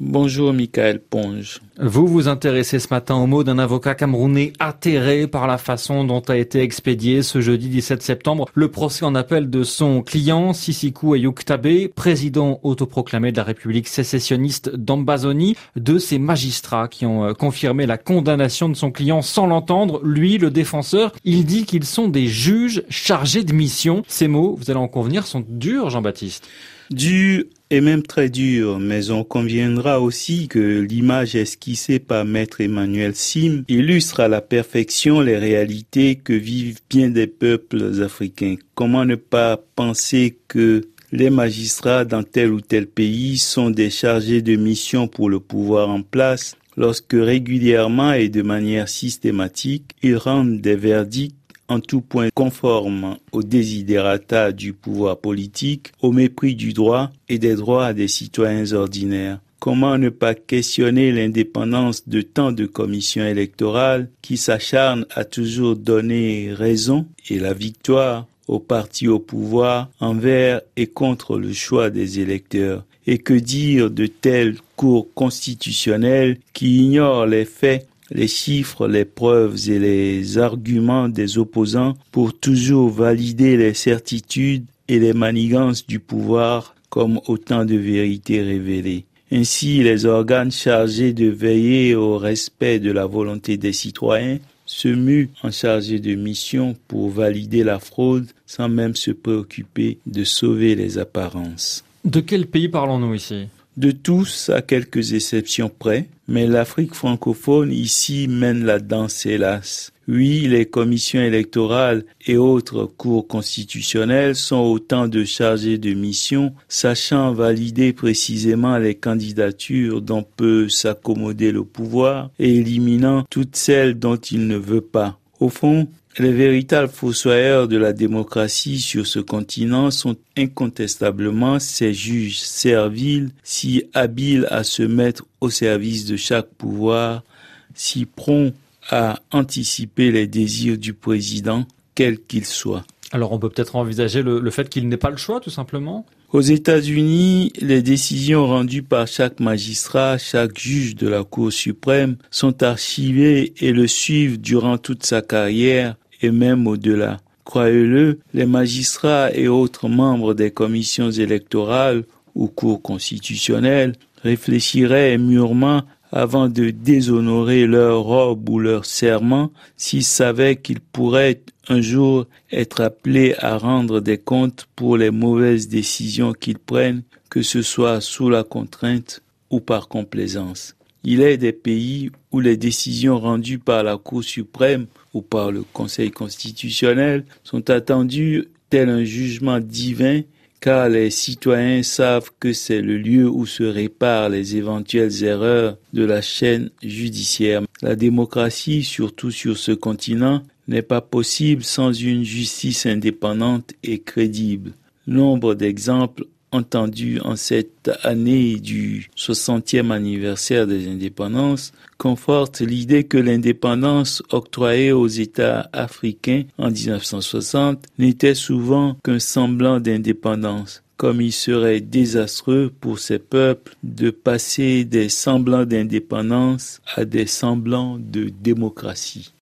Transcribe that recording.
Bonjour Michael Ponge. Vous vous intéressez ce matin au mot d'un avocat camerounais atterré par la façon dont a été expédié ce jeudi 17 septembre le procès en appel de son client Sisikou Ayuk président autoproclamé de la République sécessionniste d'Ambazonie, de ces magistrats qui ont euh, confirmé la condamnation de son client sans l'entendre. Lui, le défenseur, il dit qu'ils sont des juges chargés de mission. Ces mots, vous allez en convenir, sont durs, Jean-Baptiste. Durs et même très dur, mais on conviendra aussi que l'image esquissée par maître Emmanuel Sim illustre à la perfection les réalités que vivent bien des peuples africains. Comment ne pas penser que les magistrats dans tel ou tel pays sont des chargés de mission pour le pouvoir en place? Lorsque régulièrement et de manière systématique, ils rendent des verdicts en tout point conforme aux désiderata du pouvoir politique, au mépris du droit et des droits des citoyens ordinaires. Comment ne pas questionner l'indépendance de tant de commissions électorales qui s'acharnent à toujours donner raison et la victoire aux partis au pouvoir envers et contre le choix des électeurs? Et que dire de telles cours constitutionnelles qui ignorent les faits les chiffres, les preuves et les arguments des opposants pour toujours valider les certitudes et les manigances du pouvoir comme autant de vérités révélées. Ainsi, les organes chargés de veiller au respect de la volonté des citoyens se muent en chargés de mission pour valider la fraude sans même se préoccuper de sauver les apparences. De quel pays parlons-nous ici? De tous à quelques exceptions près, mais l'Afrique francophone ici mène la danse hélas. Oui, les commissions électorales et autres cours constitutionnels sont autant de chargés de mission, sachant valider précisément les candidatures dont peut s'accommoder le pouvoir et éliminant toutes celles dont il ne veut pas. Au fond, les véritables fossoyeurs de la démocratie sur ce continent sont incontestablement ces juges serviles, si habiles à se mettre au service de chaque pouvoir, si prompts à anticiper les désirs du président, quel qu'il soit. Alors on peut peut-être envisager le, le fait qu'il n'ait pas le choix, tout simplement aux États-Unis, les décisions rendues par chaque magistrat, chaque juge de la Cour suprême sont archivées et le suivent durant toute sa carrière et même au-delà. Croyez-le, les magistrats et autres membres des commissions électorales ou cours constitutionnelles réfléchiraient mûrement avant de déshonorer leur robe ou leur serment s'ils savaient qu'ils pourraient un jour être appelés à rendre des comptes pour les mauvaises décisions qu'ils prennent, que ce soit sous la contrainte ou par complaisance. Il est des pays où les décisions rendues par la Cour suprême ou par le Conseil constitutionnel sont attendues tel un jugement divin car les citoyens savent que c'est le lieu où se réparent les éventuelles erreurs de la chaîne judiciaire. La démocratie, surtout sur ce continent, n'est pas possible sans une justice indépendante et crédible. Nombre d'exemples entendu en cette année du 60e anniversaire des indépendances conforte l'idée que l'indépendance octroyée aux États africains en 1960 n'était souvent qu'un semblant d'indépendance comme il serait désastreux pour ces peuples de passer des semblants d'indépendance à des semblants de démocratie.